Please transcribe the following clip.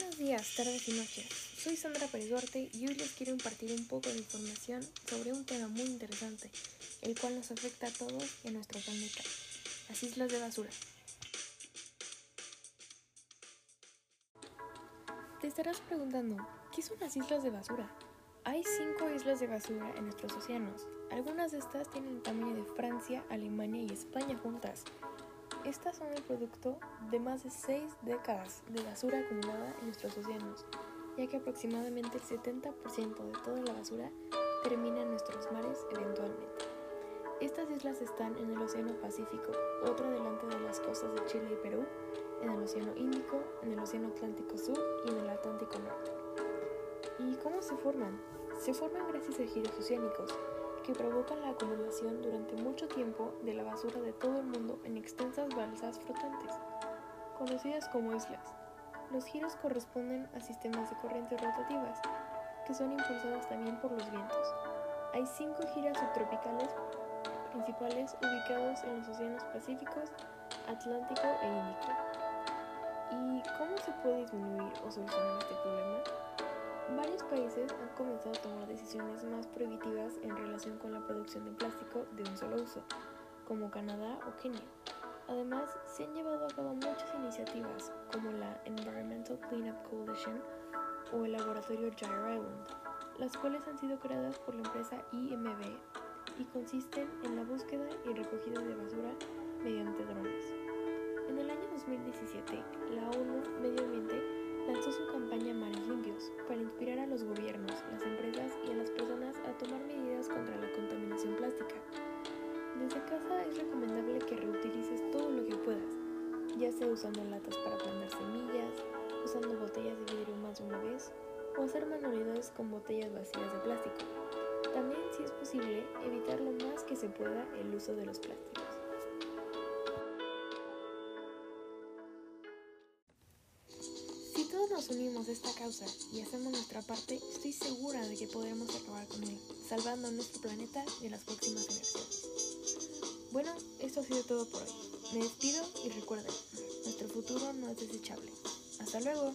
Buenos días, tardes y noches. Soy Sandra Pérez Duarte y hoy les quiero impartir un poco de información sobre un tema muy interesante, el cual nos afecta a todos en nuestro planeta, las islas de basura. Te estarás preguntando, ¿qué son las islas de basura? Hay cinco islas de basura en nuestros océanos. Algunas de estas tienen el tamaño de Francia, Alemania y España juntas. Estas son el producto de más de seis décadas de basura acumulada en nuestros océanos, ya que aproximadamente el 70% de toda la basura termina en nuestros mares eventualmente. Estas islas están en el Océano Pacífico, otro delante de las costas de Chile y Perú, en el Océano Índico, en el Océano Atlántico Sur y en el Atlántico Norte. ¿Y cómo se forman? Se forman gracias a giros oceánicos, que provocan la acumulación durante mucho tiempo de la basura de todo el mundo en extensas balsas flotantes, conocidas como islas. Los giros corresponden a sistemas de corrientes rotativas, que son impulsados también por los vientos. Hay cinco giras subtropicales principales ubicados en los océanos Pacíficos, Atlántico e Índico. ¿Y cómo se puede disminuir o solucionar este problema? Varios países han comenzado a tomar decisiones más prohibitivas en relación con la producción de plástico de un solo uso, como Canadá o Kenia. Además, se han llevado a cabo muchas iniciativas, como la Environmental Cleanup Coalition o el laboratorio Gyre Island, las cuales han sido creadas por la empresa IMB y consisten en la búsqueda y recogida de basura mediante usando latas para plantar semillas, usando botellas de vidrio más de una vez o hacer manualidades con botellas vacías de plástico. También, si es posible, evitar lo más que se pueda el uso de los plásticos. nos unimos a esta causa y hacemos nuestra parte, estoy segura de que podremos acabar con él, salvando nuestro planeta de las próximas generaciones. Bueno, esto ha sido todo por hoy. Me despido y recuerden, futuro no es desechable. Hasta luego.